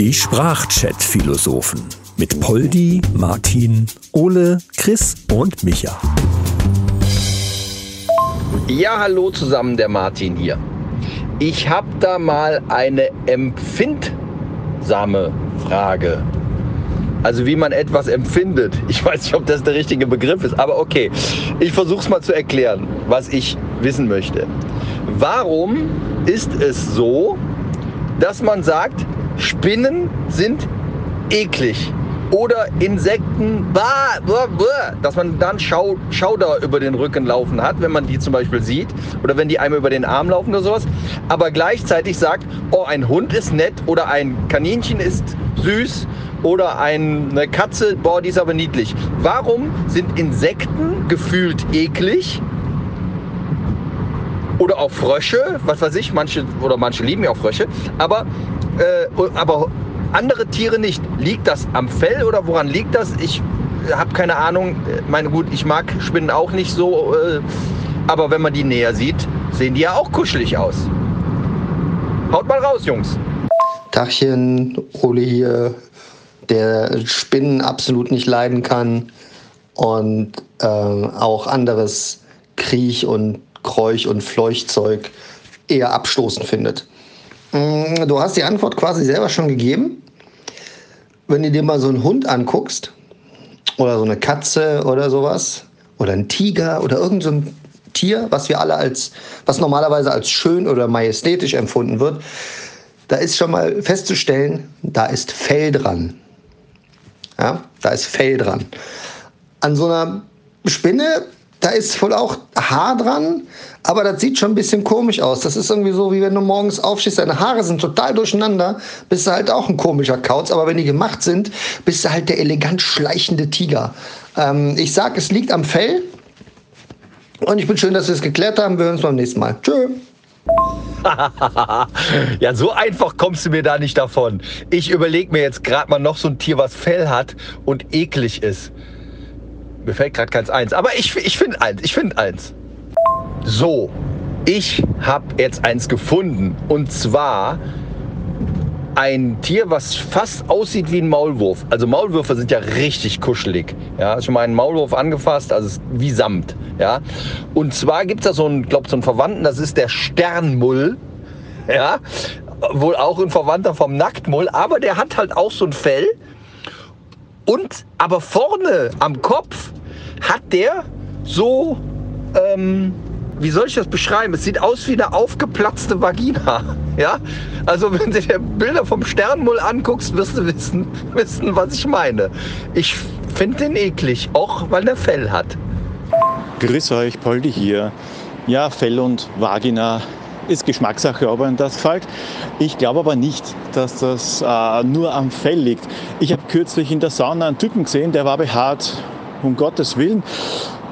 Die Sprachchat-Philosophen mit Poldi, Martin, Ole, Chris und Micha. Ja, hallo zusammen, der Martin hier. Ich habe da mal eine empfindsame Frage. Also wie man etwas empfindet. Ich weiß nicht, ob das der richtige Begriff ist, aber okay. Ich versuche es mal zu erklären, was ich wissen möchte. Warum ist es so, dass man sagt, Spinnen sind eklig? oder Insekten, bah, bah, bah, dass man dann Schau, Schauder über den Rücken laufen hat, wenn man die zum Beispiel sieht oder wenn die einem über den Arm laufen oder sowas, aber gleichzeitig sagt, oh, ein Hund ist nett oder ein Kaninchen ist süß oder eine Katze, boah, die ist aber niedlich. Warum sind Insekten gefühlt eklig? Oder auch Frösche, was weiß ich, manche oder manche lieben ja auch Frösche, aber, äh, aber andere Tiere nicht. Liegt das am Fell oder woran liegt das? Ich habe keine Ahnung. Meine gut, ich mag Spinnen auch nicht so, äh, aber wenn man die näher sieht, sehen die ja auch kuschelig aus. Haut mal raus, Jungs. Tachchen, Ole hier, der Spinnen absolut nicht leiden kann und äh, auch anderes Kriech und Kräuch und Fleuchtzeug eher abstoßend findet. Mm, du hast die Antwort quasi selber schon gegeben. Wenn du dir mal so einen Hund anguckst oder so eine Katze oder sowas oder ein Tiger oder irgend so ein Tier, was wir alle als, was normalerweise als schön oder majestätisch empfunden wird, da ist schon mal festzustellen, da ist Fell dran. Ja, da ist Fell dran. An so einer Spinne da ist wohl auch Haar dran, aber das sieht schon ein bisschen komisch aus. Das ist irgendwie so, wie wenn du morgens aufstehst, deine Haare sind total durcheinander, bist du halt auch ein komischer Kauz, aber wenn die gemacht sind, bist du halt der elegant schleichende Tiger. Ähm, ich sag, es liegt am Fell und ich bin schön, dass wir es geklärt haben. Wir hören uns beim nächsten Mal. Tschö. ja, so einfach kommst du mir da nicht davon. Ich überlege mir jetzt gerade mal noch so ein Tier, was Fell hat und eklig ist. Mir fällt gerade keins eins. Aber ich, ich finde eins. Ich finde eins. So, ich habe jetzt eins gefunden. Und zwar ein Tier, was fast aussieht wie ein Maulwurf. Also Maulwürfe sind ja richtig kuschelig. Ja, schon mal einen Maulwurf angefasst, also wie Samt. Ja, und zwar gibt es da so einen, glaube so einen Verwandten, das ist der Sternmull. Ja, wohl auch ein Verwandter vom Nacktmull, aber der hat halt auch so ein Fell. Und aber vorne am Kopf hat der so, ähm, wie soll ich das beschreiben? Es sieht aus wie eine aufgeplatzte Vagina. Ja? Also wenn du dir Bilder vom Sternmull anguckst, wirst du wissen, wissen was ich meine. Ich finde den eklig, auch weil der Fell hat. Grüß euch, Poldi hier. Ja, Fell und Vagina ist Geschmackssache, ob einem das gefällt. Ich glaube aber nicht, dass das äh, nur am Fell liegt. Ich habe kürzlich in der Sauna einen Typen gesehen, der war behaart um Gottes Willen,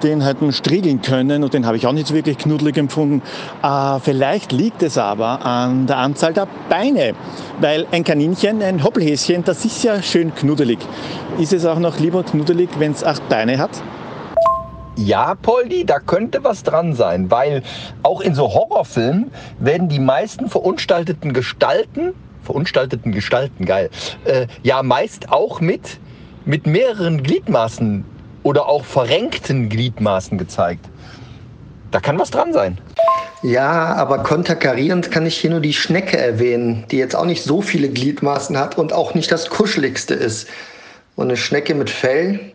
den hätten striegeln können und den habe ich auch nicht so wirklich knuddelig empfunden. Äh, vielleicht liegt es aber an der Anzahl der Beine, weil ein Kaninchen, ein Hoppelhäschen, das ist ja schön knuddelig. Ist es auch noch lieber knuddelig, wenn es acht Beine hat? Ja, Poldi, da könnte was dran sein, weil auch in so Horrorfilmen werden die meisten verunstalteten Gestalten, verunstalteten Gestalten, geil, äh, ja meist auch mit, mit mehreren Gliedmaßen oder auch verrenkten Gliedmaßen gezeigt. Da kann was dran sein. Ja, aber konterkarierend kann ich hier nur die Schnecke erwähnen, die jetzt auch nicht so viele Gliedmaßen hat und auch nicht das kuscheligste ist. Und eine Schnecke mit Fell.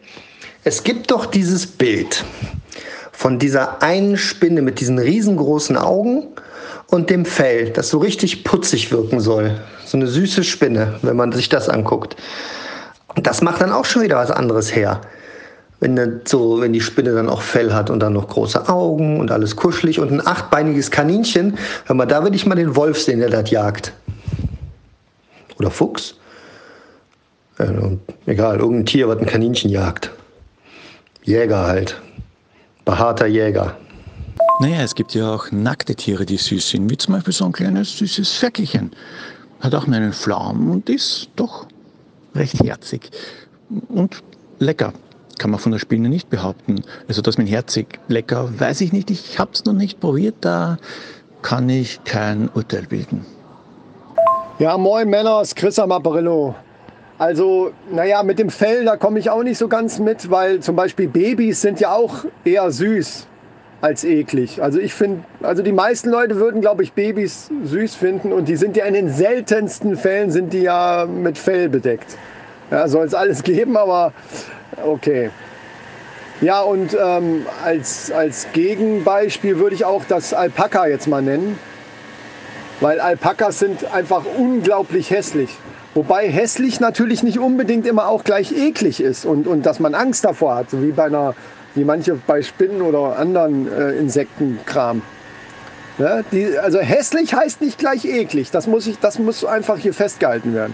Es gibt doch dieses Bild von dieser einen Spinne mit diesen riesengroßen Augen und dem Fell, das so richtig putzig wirken soll. So eine süße Spinne, wenn man sich das anguckt. Das macht dann auch schon wieder was anderes her wenn, so, wenn die Spinne dann auch Fell hat und dann noch große Augen und alles kuschelig und ein achtbeiniges Kaninchen, hör mal, da würde ich mal den Wolf sehen, der das jagt. Oder Fuchs. Ja, egal, irgendein Tier, was ein Kaninchen jagt. Jäger halt. Behaarter Jäger. Naja, es gibt ja auch nackte Tiere, die süß sind, wie zum Beispiel so ein kleines süßes Ferkelchen. Hat auch einen Flaum und ist doch recht herzig und lecker kann man von der Spinne nicht behaupten. Also das mit herzig lecker, weiß ich nicht. Ich habe es noch nicht probiert. Da kann ich kein Urteil bilden. Ja, moin Männer, ist Chris am. Also, naja, mit dem Fell, da komme ich auch nicht so ganz mit, weil zum Beispiel Babys sind ja auch eher süß als eklig. Also ich finde, also die meisten Leute würden, glaube ich, Babys süß finden und die sind ja in den seltensten Fällen sind die ja mit Fell bedeckt. Ja, soll es alles geben, aber okay. Ja, und ähm, als, als Gegenbeispiel würde ich auch das Alpaka jetzt mal nennen. Weil Alpakas sind einfach unglaublich hässlich. Wobei hässlich natürlich nicht unbedingt immer auch gleich eklig ist und, und dass man Angst davor hat, so wie bei einer, wie manche bei Spinnen oder anderen äh, Insektenkram. Ja, die, also hässlich heißt nicht gleich eklig. Das muss, ich, das muss einfach hier festgehalten werden.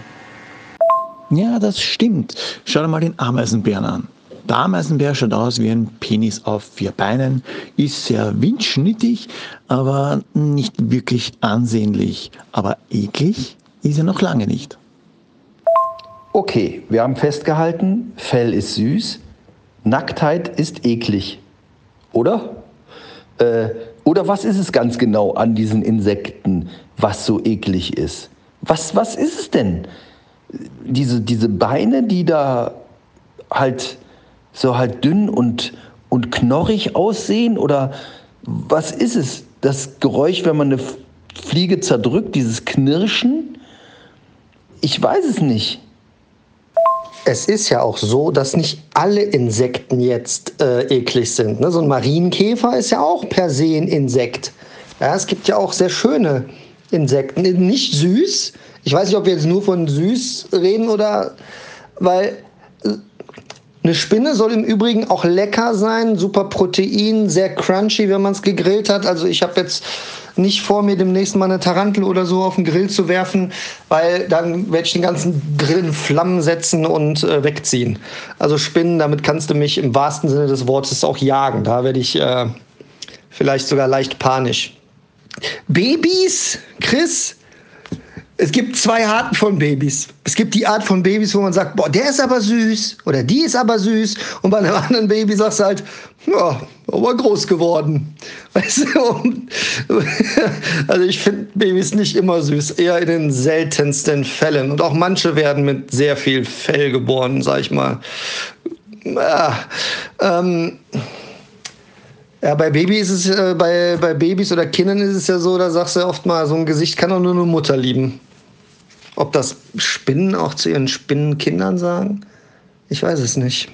Ja, das stimmt. Schau dir mal den Ameisenbären an. Der Ameisenbär schaut aus wie ein Penis auf vier Beinen, ist sehr windschnittig, aber nicht wirklich ansehnlich. Aber eklig ist er noch lange nicht. Okay, wir haben festgehalten, Fell ist süß, Nacktheit ist eklig. Oder? Äh, oder was ist es ganz genau an diesen Insekten, was so eklig ist? Was, was ist es denn? Diese, diese Beine, die da halt so halt dünn und, und knorrig aussehen? Oder was ist es? Das Geräusch, wenn man eine Fliege zerdrückt, dieses Knirschen? Ich weiß es nicht. Es ist ja auch so, dass nicht alle Insekten jetzt äh, eklig sind. Ne? So ein Marienkäfer ist ja auch per se ein Insekt. Ja, es gibt ja auch sehr schöne Insekten. Nicht süß. Ich weiß nicht, ob wir jetzt nur von süß reden oder weil äh, eine Spinne soll im Übrigen auch lecker sein, super Protein, sehr crunchy, wenn man es gegrillt hat. Also ich habe jetzt nicht vor, mir demnächst mal eine Tarantel oder so auf den Grill zu werfen, weil dann werde ich den ganzen Grill in Flammen setzen und äh, wegziehen. Also Spinnen, damit kannst du mich im wahrsten Sinne des Wortes auch jagen. Da werde ich äh, vielleicht sogar leicht panisch. Babys, Chris, es gibt zwei Arten von Babys. Es gibt die Art von Babys, wo man sagt, boah, der ist aber süß oder die ist aber süß. Und bei einem anderen Baby sagst du halt, ja, aber groß geworden. Weißt du? also ich finde Babys nicht immer süß, eher in den seltensten Fällen. Und auch manche werden mit sehr viel Fell geboren, sag ich mal. Ja, ähm, ja, bei Babys ist es, äh, bei, bei Babys oder Kindern ist es ja so, da sagst du oft mal, so ein Gesicht kann doch nur eine Mutter lieben. Ob das Spinnen auch zu ihren Spinnenkindern sagen? Ich weiß es nicht.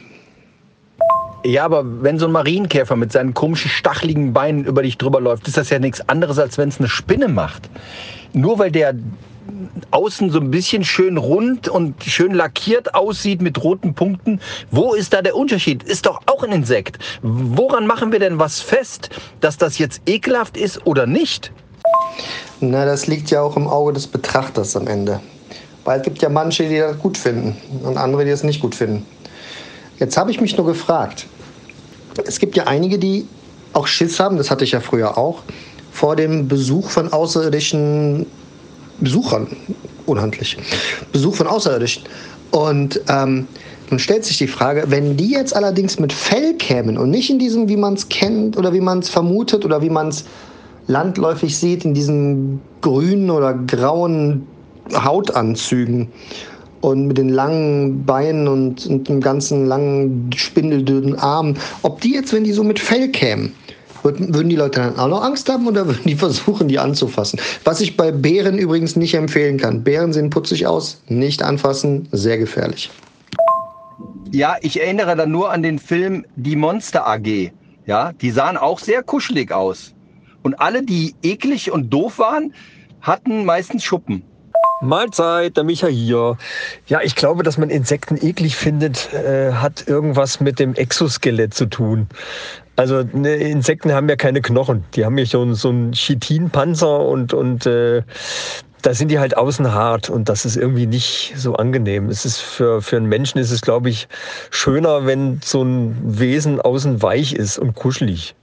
Ja, aber wenn so ein Marienkäfer mit seinen komischen, stacheligen Beinen über dich drüber läuft, ist das ja nichts anderes, als wenn es eine Spinne macht. Nur weil der außen so ein bisschen schön rund und schön lackiert aussieht mit roten Punkten. Wo ist da der Unterschied? Ist doch auch ein Insekt. Woran machen wir denn was fest, dass das jetzt ekelhaft ist oder nicht? Na, das liegt ja auch im Auge des Betrachters am Ende. Weil es gibt ja manche, die das gut finden und andere, die es nicht gut finden. Jetzt habe ich mich nur gefragt, es gibt ja einige, die auch Schiss haben, das hatte ich ja früher auch, vor dem Besuch von außerirdischen Besuchern, unhandlich, Besuch von Außerirdischen. Und ähm, nun stellt sich die Frage, wenn die jetzt allerdings mit Fell kämen und nicht in diesem, wie man es kennt oder wie man es vermutet oder wie man es landläufig sieht, in diesen grünen oder grauen Hautanzügen und mit den langen Beinen und, und dem ganzen langen spindeldünnen Armen, ob die jetzt, wenn die so mit Fell kämen, würden die Leute dann auch noch Angst haben oder würden die versuchen, die anzufassen? Was ich bei Bären übrigens nicht empfehlen kann. Bären sehen putzig aus, nicht anfassen, sehr gefährlich. Ja, ich erinnere dann nur an den Film Die Monster AG. Ja, die sahen auch sehr kuschelig aus. Und alle, die eklig und doof waren, hatten meistens Schuppen. Mahlzeit, der Micha hier. Ja, ich glaube, dass man Insekten eklig findet, äh, hat irgendwas mit dem Exoskelett zu tun. Also ne, Insekten haben ja keine Knochen. Die haben ja schon so einen Chitinpanzer und, und äh, da sind die halt außen hart und das ist irgendwie nicht so angenehm. Es ist für, für einen Menschen ist es, glaube ich, schöner, wenn so ein Wesen außen weich ist und kuschelig.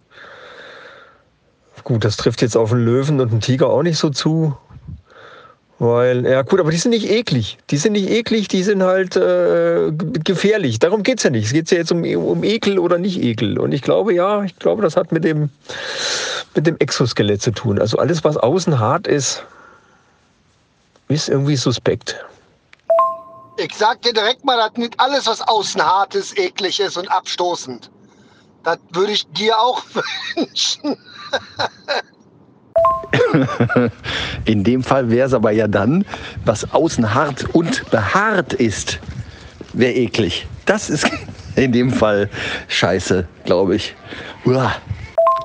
Gut, das trifft jetzt auf einen Löwen und einen Tiger auch nicht so zu. Weil, ja gut, aber die sind nicht eklig. Die sind nicht eklig, die sind halt äh, gefährlich. Darum geht es ja nicht. Es geht ja jetzt um, um Ekel oder nicht Ekel. Und ich glaube, ja, ich glaube, das hat mit dem, mit dem Exoskelett zu tun. Also alles, was außen hart ist, ist irgendwie suspekt. Ich sag dir direkt mal, dass nicht alles, was außen hart ist, eklig ist und abstoßend. Das würde ich dir auch wünschen. In dem Fall wäre es aber ja dann, was außen hart und behaart ist, wäre eklig. Das ist in dem Fall scheiße, glaube ich. Uah.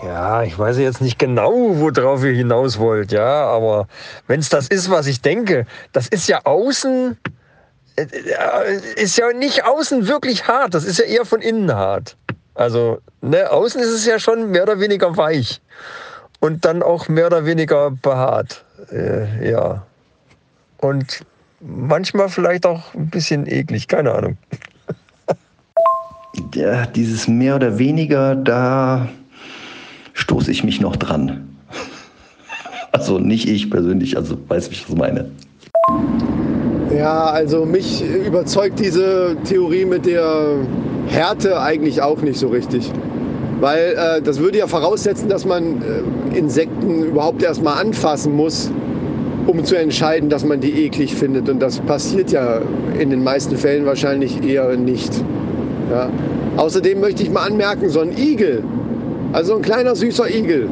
Ja, ich weiß jetzt nicht genau, worauf ihr hinaus wollt, ja, aber wenn es das ist, was ich denke, das ist ja außen, äh, äh, ist ja nicht außen wirklich hart, das ist ja eher von innen hart. Also, ne, außen ist es ja schon mehr oder weniger weich und dann auch mehr oder weniger behaart, äh, ja. Und manchmal vielleicht auch ein bisschen eklig, keine Ahnung. Ja, dieses mehr oder weniger, da stoße ich mich noch dran. Also nicht ich persönlich, also weiß ich, was ich meine. Ja, also mich überzeugt diese Theorie mit der Härte eigentlich auch nicht so richtig. Weil äh, das würde ja voraussetzen, dass man äh, Insekten überhaupt erstmal anfassen muss, um zu entscheiden, dass man die eklig findet. Und das passiert ja in den meisten Fällen wahrscheinlich eher nicht. Ja. Außerdem möchte ich mal anmerken, so ein Igel, also ein kleiner süßer Igel.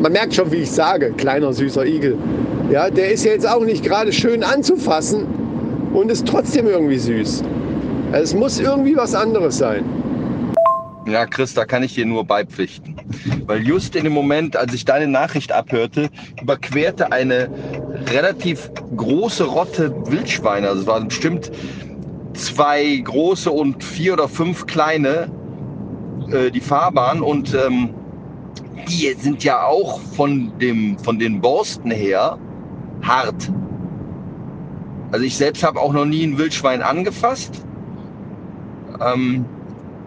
Man merkt schon, wie ich sage, kleiner süßer Igel. Ja, der ist ja jetzt auch nicht gerade schön anzufassen und ist trotzdem irgendwie süß. Es muss irgendwie was anderes sein. Ja, Chris, da kann ich dir nur beipflichten. Weil just in dem Moment, als ich deine Nachricht abhörte, überquerte eine relativ große Rotte Wildschweine, also es waren bestimmt zwei große und vier oder fünf kleine, äh, die Fahrbahn und ähm, die sind ja auch von, dem, von den Borsten her hart. Also ich selbst habe auch noch nie ein Wildschwein angefasst. Ähm,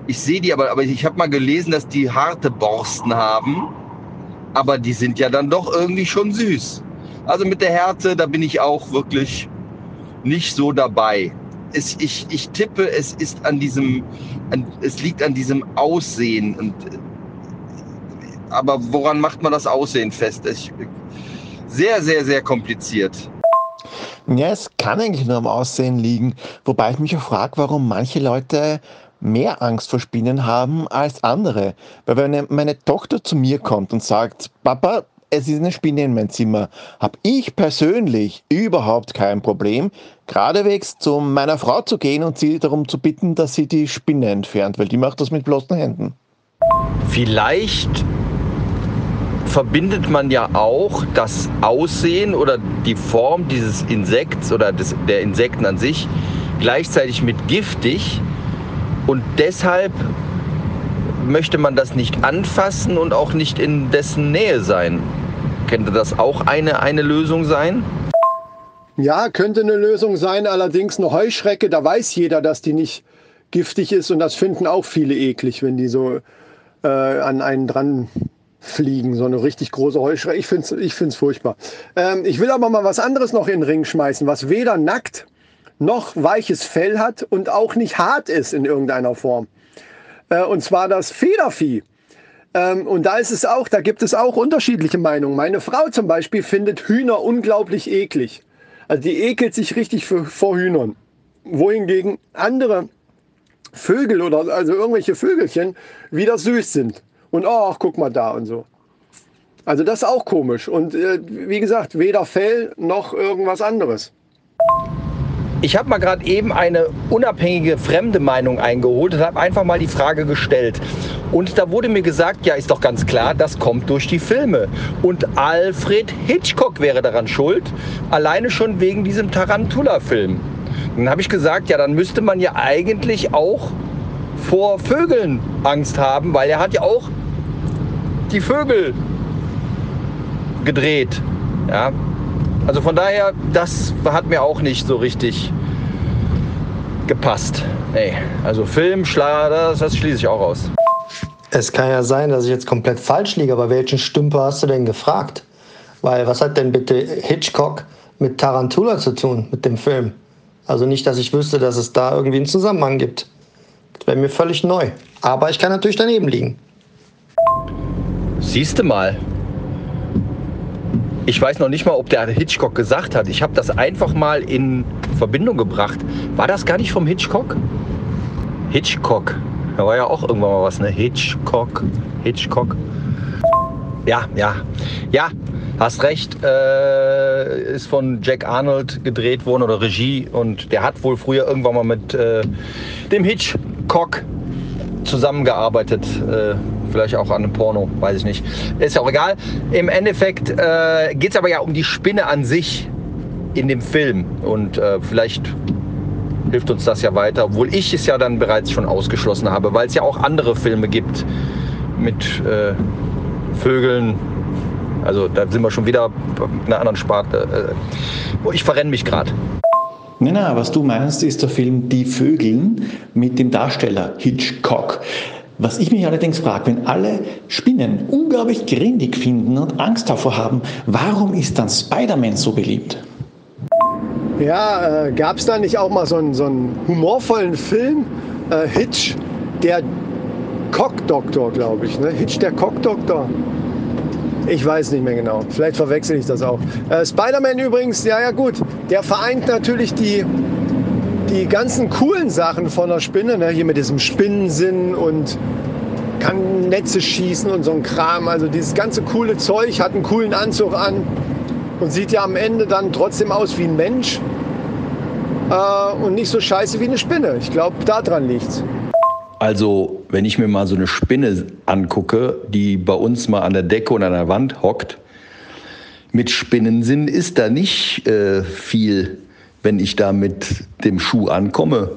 ich sehe die aber, aber ich habe mal gelesen, dass die harte Borsten haben. Aber die sind ja dann doch irgendwie schon süß. Also mit der Härte, da bin ich auch wirklich nicht so dabei. Es, ich, ich tippe, es ist an diesem, an, es liegt an diesem Aussehen. Und, aber woran macht man das Aussehen fest? Ich, sehr, sehr, sehr kompliziert. Ja, es kann eigentlich nur am Aussehen liegen, wobei ich mich auch frage, warum manche Leute mehr Angst vor Spinnen haben als andere. Weil wenn meine Tochter zu mir kommt und sagt, Papa, es ist eine Spinne in mein Zimmer, habe ich persönlich überhaupt kein Problem, geradewegs zu meiner Frau zu gehen und sie darum zu bitten, dass sie die Spinne entfernt, weil die macht das mit bloßen Händen. Vielleicht verbindet man ja auch das Aussehen oder die Form dieses Insekts oder des, der Insekten an sich gleichzeitig mit giftig und deshalb möchte man das nicht anfassen und auch nicht in dessen Nähe sein. Könnte das auch eine, eine Lösung sein? Ja, könnte eine Lösung sein. Allerdings eine Heuschrecke, da weiß jeder, dass die nicht giftig ist und das finden auch viele eklig, wenn die so äh, an einen dran fliegen. So eine richtig große Heuschrecke. Ich finde es ich find's furchtbar. Ähm, ich will aber mal was anderes noch in den Ring schmeißen, was weder nackt noch weiches Fell hat und auch nicht hart ist in irgendeiner Form. Äh, und zwar das Federvieh. Ähm, und da ist es auch, da gibt es auch unterschiedliche Meinungen. Meine Frau zum Beispiel findet Hühner unglaublich eklig. Also die ekelt sich richtig für, vor Hühnern. Wohingegen andere Vögel oder also irgendwelche Vögelchen wieder süß sind. Und ach, guck mal da und so. Also das ist auch komisch. Und äh, wie gesagt, weder Fell noch irgendwas anderes. Ich habe mal gerade eben eine unabhängige fremde Meinung eingeholt und habe einfach mal die Frage gestellt. Und da wurde mir gesagt, ja, ist doch ganz klar, das kommt durch die Filme. Und Alfred Hitchcock wäre daran schuld, alleine schon wegen diesem Tarantula-Film. Dann habe ich gesagt, ja, dann müsste man ja eigentlich auch vor Vögeln Angst haben, weil er hat ja auch die Vögel gedreht. Ja, also von daher, das hat mir auch nicht so richtig gepasst. Nee, also Film, Schlager, das, das schließe ich auch aus. Es kann ja sein, dass ich jetzt komplett falsch liege, aber welchen Stümper hast du denn gefragt? Weil was hat denn bitte Hitchcock mit Tarantula zu tun, mit dem Film? Also nicht, dass ich wüsste, dass es da irgendwie einen Zusammenhang gibt. Das wäre mir völlig neu. Aber ich kann natürlich daneben liegen. Siehst du mal. Ich weiß noch nicht mal, ob der Hitchcock gesagt hat. Ich habe das einfach mal in Verbindung gebracht. War das gar nicht vom Hitchcock? Hitchcock. Da war ja auch irgendwann mal was, ne? Hitchcock. Hitchcock. Ja, ja. Ja, hast recht. Äh, ist von Jack Arnold gedreht worden oder Regie. Und der hat wohl früher irgendwann mal mit äh, dem Hitchcock zusammengearbeitet. Äh, vielleicht auch an einem Porno, weiß ich nicht. Ist ja auch egal. Im Endeffekt äh, geht es aber ja um die Spinne an sich in dem Film. Und äh, vielleicht hilft uns das ja weiter, obwohl ich es ja dann bereits schon ausgeschlossen habe, weil es ja auch andere Filme gibt mit äh, Vögeln. Also da sind wir schon wieder in einer anderen Sparte. Äh, ich verrenne mich gerade. Nein, nein, was du meinst, ist der Film Die Vögeln mit dem Darsteller Hitchcock. Was ich mich allerdings frage, wenn alle Spinnen unglaublich grindig finden und Angst davor haben, warum ist dann Spider-Man so beliebt? Ja, äh, gab es da nicht auch mal so einen, so einen humorvollen Film? Äh, Hitch, der Cockdoktor, glaube ich. Ne? Hitch, der Cockdoktor. Ich weiß nicht mehr genau. Vielleicht verwechsel ich das auch. Äh, Spider-Man übrigens, ja, ja, gut. Der vereint natürlich die, die ganzen coolen Sachen von der Spinne. Ne? Hier mit diesem Spinnensinn und kann Netze schießen und so ein Kram. Also dieses ganze coole Zeug hat einen coolen Anzug an und sieht ja am Ende dann trotzdem aus wie ein Mensch äh, und nicht so scheiße wie eine Spinne. Ich glaube, daran liegt's. Also, wenn ich mir mal so eine Spinne angucke, die bei uns mal an der Decke und an der Wand hockt, mit Spinnensinn ist da nicht äh, viel, wenn ich da mit dem Schuh ankomme.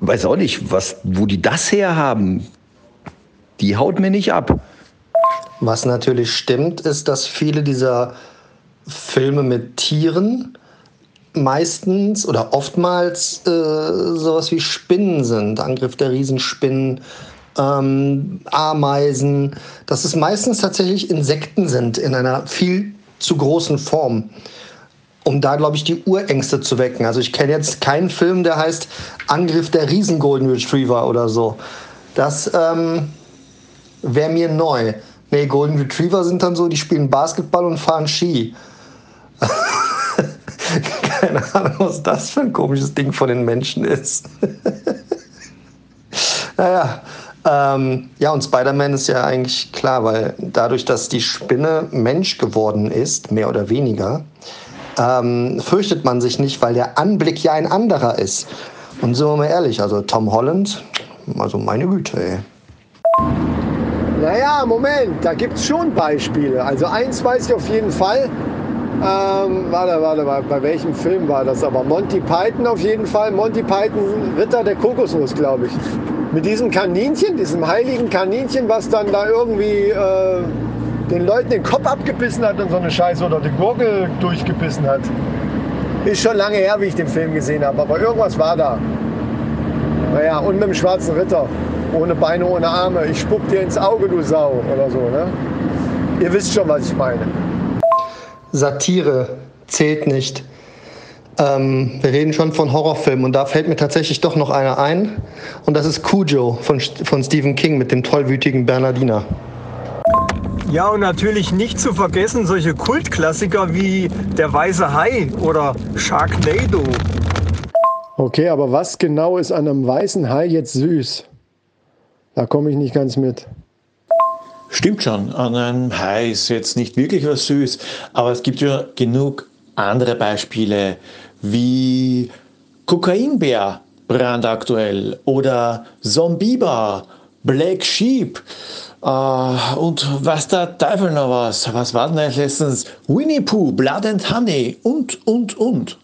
Weiß auch nicht, was, wo die das herhaben. Die haut mir nicht ab. Was natürlich stimmt, ist, dass viele dieser Filme mit Tieren meistens oder oftmals äh, sowas wie Spinnen sind. Angriff der Riesenspinnen, ähm, Ameisen. Dass es meistens tatsächlich Insekten sind in einer viel zu großen Form. Um da, glaube ich, die Urängste zu wecken. Also ich kenne jetzt keinen Film, der heißt Angriff der Riesen Golden Retriever oder so. Das ähm, wäre mir neu. Nee, Golden Retriever sind dann so, die spielen Basketball und fahren Ski. Keine Ahnung, was das für ein komisches Ding von den Menschen ist. naja, ähm, ja, und Spider-Man ist ja eigentlich klar, weil dadurch, dass die Spinne Mensch geworden ist, mehr oder weniger, ähm, fürchtet man sich nicht, weil der Anblick ja ein anderer ist. Und sind wir mal ehrlich, also Tom Holland, also meine Güte, ey. Naja, Moment, da gibt es schon Beispiele. Also eins weiß ich auf jeden Fall. Ähm, warte, warte, bei, bei welchem Film war das? Aber Monty Python auf jeden Fall. Monty Python, Ritter der Kokosnuss, glaube ich. Mit diesem Kaninchen, diesem heiligen Kaninchen, was dann da irgendwie äh, den Leuten den Kopf abgebissen hat und so eine Scheiße oder die Gurgel durchgebissen hat. Ist schon lange her, wie ich den Film gesehen habe, aber irgendwas war da. Naja, und mit dem schwarzen Ritter. Ohne Beine, ohne Arme. Ich spuck dir ins Auge, du Sau. Oder so, ne? Ihr wisst schon, was ich meine. Satire zählt nicht. Ähm, wir reden schon von Horrorfilmen und da fällt mir tatsächlich doch noch einer ein. Und das ist Cujo von, von Stephen King mit dem tollwütigen Bernardiner. Ja, und natürlich nicht zu vergessen solche Kultklassiker wie Der Weiße Hai oder Sharknado. Okay, aber was genau ist an einem weißen Hai jetzt süß? Da komme ich nicht ganz mit. Stimmt schon, an einem Hai ist jetzt nicht wirklich was süß, aber es gibt ja genug andere Beispiele wie Kokainbär, brandaktuell, oder Zombiebar, Black Sheep äh, und was der Teufel noch was. Was war denn letztens? Winnie Pooh, Blood and Honey und, und, und.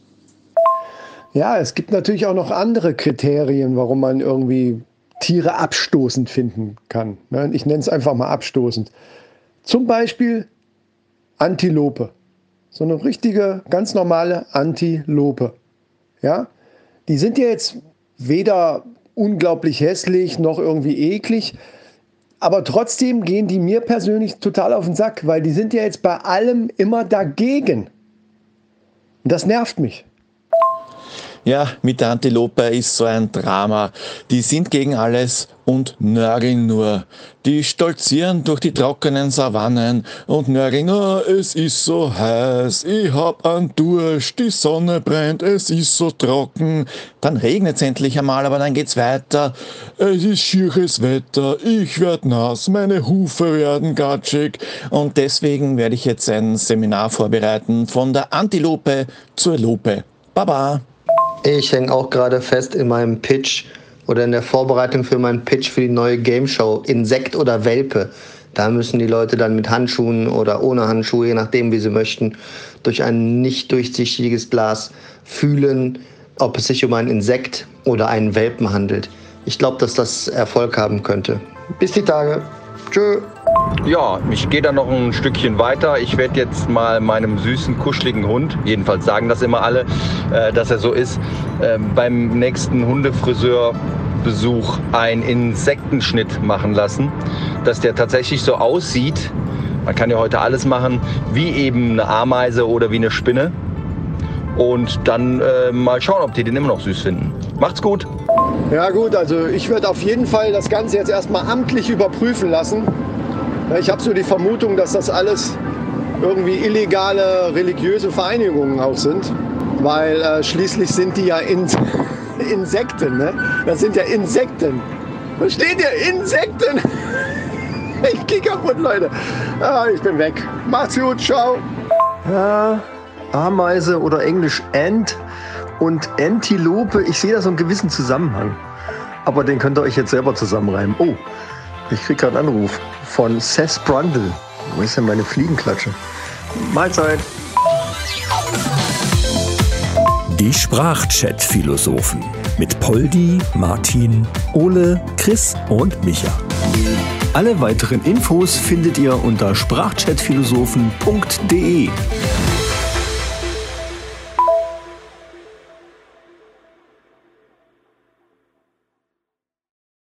Ja, es gibt natürlich auch noch andere Kriterien, warum man irgendwie Tiere abstoßend finden kann. Ne? Ich nenne es einfach mal abstoßend. Zum Beispiel Antilope. So eine richtige, ganz normale Antilope. Ja? Die sind ja jetzt weder unglaublich hässlich noch irgendwie eklig, aber trotzdem gehen die mir persönlich total auf den Sack, weil die sind ja jetzt bei allem immer dagegen. Und das nervt mich. Ja, mit der Antilope ist so ein Drama. Die sind gegen alles und nörgeln nur. Die stolzieren durch die trockenen Savannen und nörgeln, oh, es ist so heiß, ich hab einen Durst, die Sonne brennt, es ist so trocken. Dann regnet's endlich einmal, aber dann geht's weiter. Es ist schieres Wetter, ich werd nass, meine Hufe werden gatschig und deswegen werde ich jetzt ein Seminar vorbereiten von der Antilope zur Lupe. Baba! Ich hänge auch gerade fest in meinem Pitch oder in der Vorbereitung für meinen Pitch für die neue Game Show Insekt oder Welpe. Da müssen die Leute dann mit Handschuhen oder ohne Handschuhe, je nachdem wie sie möchten, durch ein nicht durchsichtiges Glas fühlen, ob es sich um ein Insekt oder einen Welpen handelt. Ich glaube, dass das Erfolg haben könnte. Bis die Tage. Tschö. Ja, ich gehe da noch ein Stückchen weiter. Ich werde jetzt mal meinem süßen, kuscheligen Hund, jedenfalls sagen das immer alle, äh, dass er so ist, äh, beim nächsten Hundefriseurbesuch einen Insektenschnitt machen lassen, dass der tatsächlich so aussieht, man kann ja heute alles machen, wie eben eine Ameise oder wie eine Spinne. Und dann äh, mal schauen, ob die den immer noch süß finden. Macht's gut! Ja gut, also ich würde auf jeden Fall das Ganze jetzt erstmal amtlich überprüfen lassen. Ich habe so die Vermutung, dass das alles irgendwie illegale religiöse Vereinigungen auch sind, weil äh, schließlich sind die ja in Insekten. Ne? Das sind ja Insekten. Versteht ihr? Insekten! Ich gehe kaputt, Leute. Ah, ich bin weg. Macht's gut, ciao. Ja, Ameise oder Englisch Ant und Antilope. Ich sehe da so einen gewissen Zusammenhang. Aber den könnt ihr euch jetzt selber zusammenreimen. Oh, ich krieg gerade einen Anruf von Seth Brundle. Wo ist denn meine Fliegenklatsche? Mahlzeit. Die Sprachchat-Philosophen mit Poldi, Martin, Ole, Chris und Micha. Alle weiteren Infos findet ihr unter sprachchatphilosophen.de.